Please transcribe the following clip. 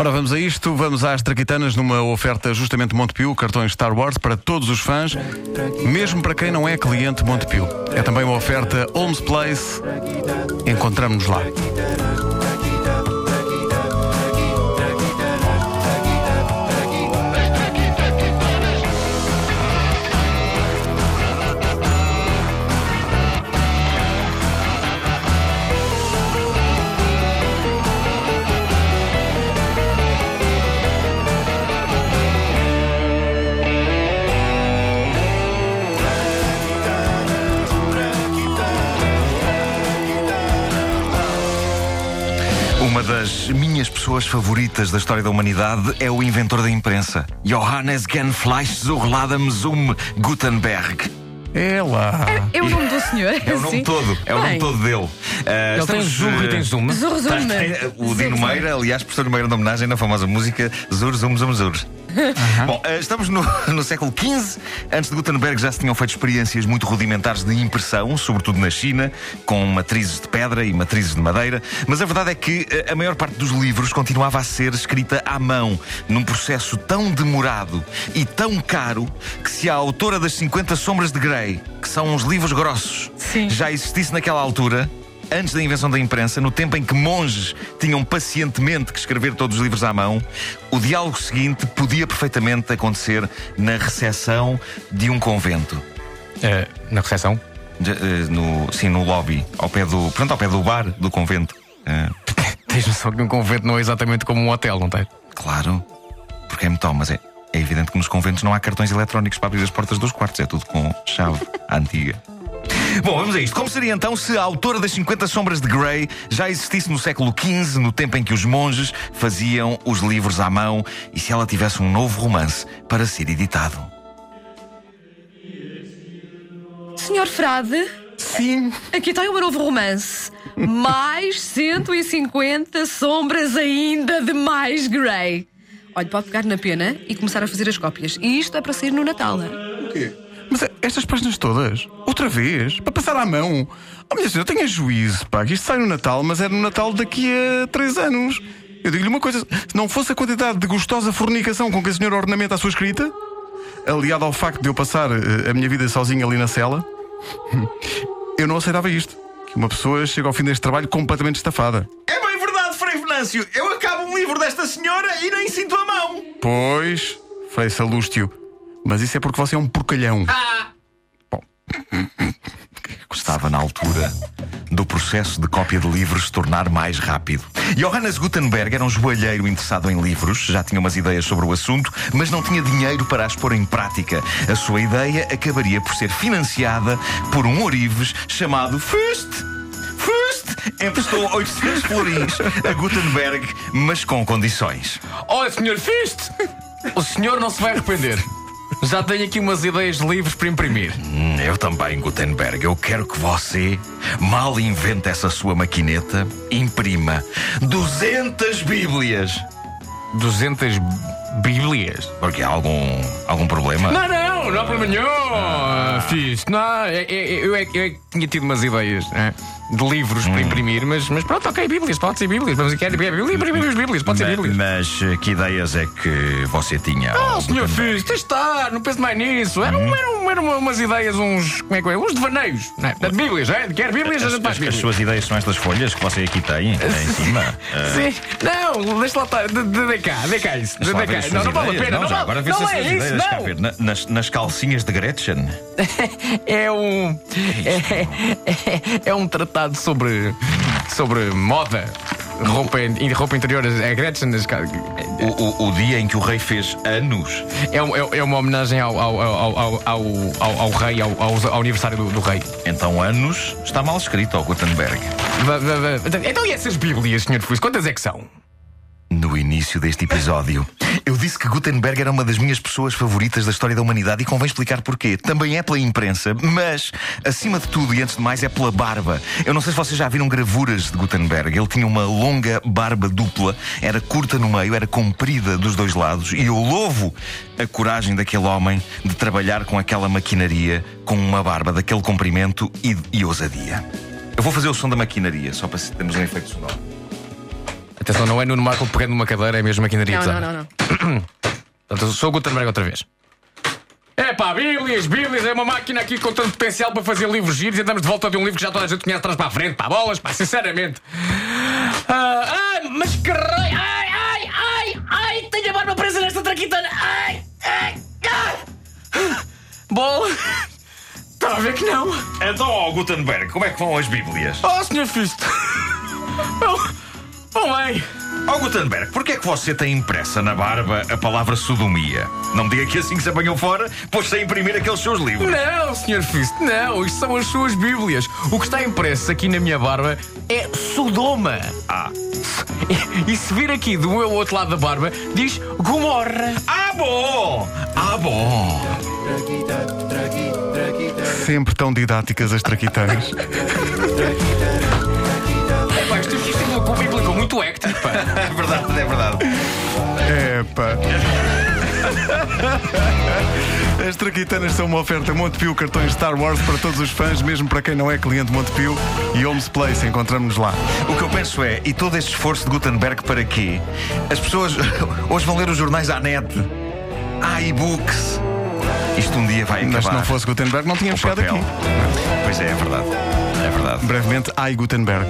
Ora, vamos a isto. Vamos às Traquitanas numa oferta justamente Montepio, cartões Star Wars para todos os fãs, mesmo para quem não é cliente Montepio. É também uma oferta Holmes Place. Encontramos-nos lá. Das minhas pessoas favoritas da história da humanidade é o inventor da imprensa, Johannes Genfleisch-Zurladem zum Gutenberg. É lá. É o nome do senhor. É o nome todo, é o nome Bem, todo dele. Ah, Ele tem estamos, Zurro e tem Zoom. Zur, zur, Tem- tem- o Dino Meira, aliás, professor Meira de homenagem na famosa música Zur, Zum, Zum, Zur. Bom, eh, estamos no, no século XV. Antes de Gutenberg já se tinham feito experiências muito rudimentares de impressão, sobretudo na China, com matrizes de pedra e matrizes de madeira. Mas a verdade é que eh, a maior parte dos livros continuava a ser escrita à mão, num processo tão demorado e tão caro que se a autora das 50 Sombras de Grey, que são uns livros grossos, Sim. já existisse naquela altura, antes da invenção da imprensa, no tempo em que monges tinham pacientemente que escrever todos os livros à mão, o diálogo seguinte podia perfeitamente acontecer na recepção de um convento. Eh, na recepção. De- eh, no, sim, no lobby, ao pé do, pronto, ao pé do bar do convento. Eh, Tens noção que um convento não é exatamente como um hotel, não tens? claro, porque é muito, mas é, é evidente que nos conventos não há cartões eletrónicos para abrir as portas dos quartos, é tudo com chave antiga. Bom, vamos a isto. Como seria então se a autora das 50 Sombras de Grey já existisse no século XV, no tempo em que os monges faziam os livros à mão, e se ela tivesse um novo romance para ser editado? Senhor Frade, Sim. aqui está o meu novo romance. Mais 150 sombras ainda de mais Grey. Olha, pode pegar na pena e começar a fazer as cópias. E isto é para sair no Natal. O quê? Mas eh, estas páginas todas? Outra vez? Para passar à mão? Oh, minha senhora, tenha juízo, pá. que Isto sai no Natal, mas é no Natal daqui a três anos. Eu digo-lhe uma coisa: se não fosse a quantidade de gostosa fornicação com que a senhora ornamenta a sua escrita, aliado ao facto de eu passar eh, a minha vida sozinho ali na cela, eu não aceitava isto. Que uma pessoa chega ao fim deste trabalho completamente estafada. É bem verdade, Frei Venâncio. Eu acabo livro desta senhora e nem sinto a mão. Pois, Frei Salústio. Mas isso é porque você é um porcalhão. Estava na altura do processo de cópia de livros se tornar mais rápido. Johannes Gutenberg era um joalheiro interessado em livros, já tinha umas ideias sobre o assunto, mas não tinha dinheiro para as pôr em prática. A sua ideia acabaria por ser financiada por um ourives chamado Fust. Emprestou 800 florins a Gutenberg, mas com condições. Olha, senhor Fist! O senhor não se vai arrepender. Já tenho aqui umas ideias de livros para imprimir. Hum, Eu também, Gutenberg. Eu quero que você, mal invente essa sua maquineta, imprima 200 Bíblias. 200 bíblias. Porque há algum, algum problema? Não, não, não há problema nenhum. Fiz. Não, é- é- eu, é, eu é que tinha tido umas ideias é, de livros para imprimir, mas, mas pronto, ok, bíblias, pode ser bíblias. Vamos quer Bíblia, imprimimos bíblias, pode ser Ma- bíblias. Mas eh, que ideias é que você tinha? Ah, oh, senhor Gutenberg? Fiz, deixa estar, não pense mais nisso. Eram, eram, eram umas ideias, uns. Como é que é? Uns devaneios. Não é? De bíblias, é? Quer bíblias, a As, gente faz as- as bíblias. suas ideias são estas folhas que você aqui tem, eh, em cima? Eh, Sim, não, deixa lá estar. De, de, de cá, de cá isso. De, de cá. Não, não vale a pena. Não, já, vale- agora vê não é isso. Cá não. ver, na- nas, nas calcinhas de Gretchen. É um. É, é um tratado sobre. sobre moda. Roupa, roupa interior, é Gretchen. as O, o- o dia em que o rei fez anos. É, é, é uma homenagem ao, ao, ao, ao, ao, ao- ao rei, ao, ao, aniversário do, do rei. Então, anos está mal escrito ao Gutenberg. Va- va- va- Então, e essas Bíblias, Sr. Fus, quantas é que são? Início deste episódio, eu disse que Gutenberg era uma das minhas pessoas favoritas da história da humanidade e convém explicar porquê. Também é pela imprensa, mas, acima de tudo e antes de mais, é pela barba. Eu não sei se vocês já viram gravuras de Gutenberg. Ele tinha uma longa barba dupla, era curta no meio, era comprida dos dois lados, e eu louvo a coragem daquele homem de trabalhar com aquela maquinaria, com uma barba daquele comprimento e, e ousadia. Eu vou fazer o som da maquinaria, só para termos um efeito sonoro. Atenção, não é Nuno Marco pegando numa cadeira, é mesmo maquinaria Não, pesada. não, não, não. Portanto, eu sou o Gutenberg outra vez. É pá, Bíblias, Bíblias, é uma máquina aqui com tanto potencial para fazer livros giros e andamos de volta de um livro que já toda a gente conhece atrás para a frente, pá, bolas, pá, sinceramente. Ah, ai, mas que raio, ai, ai, ai, ai, tenho a barba presa nesta traquitana, ai, ai, ai. Bola, está a ver que não. Então, ó, Gutenberg, como é que vão as Bíblias? Oh, Sr. Fisto. Oh, oh, bem. Ó Gutenberg, porquê é que você tem impressa na barba a palavra sodomia? Não me diga que assim que se apanhou fora, pôs-se a imprimir aqueles seus livros. Não, Sr. Fisto, não, isto são as suas Bíblias. O que está impresso aqui na minha barba é Sodoma. Ah. E, e se vir aqui do meu outro lado da barba, diz Gomorra. Ah, bom! Ah, bom! Sempre tão didáticas as traquitanas. É verdade, é verdade. Pá. As traquitanas são uma oferta Montepio cartões Star Wars para todos os fãs, mesmo para quem não é cliente Montepio e Homes Place. Encontramos-nos lá. O que eu penso é, e todo este esforço de Gutenberg para quê? As pessoas hoje vão ler os jornais à net. Há e-books. Isto um dia vai acabar. Mas se não fosse Gutenberg, não tínhamos chegado aqui. Pois é, é verdade. É verdade. Brevemente, ai Gutenberg.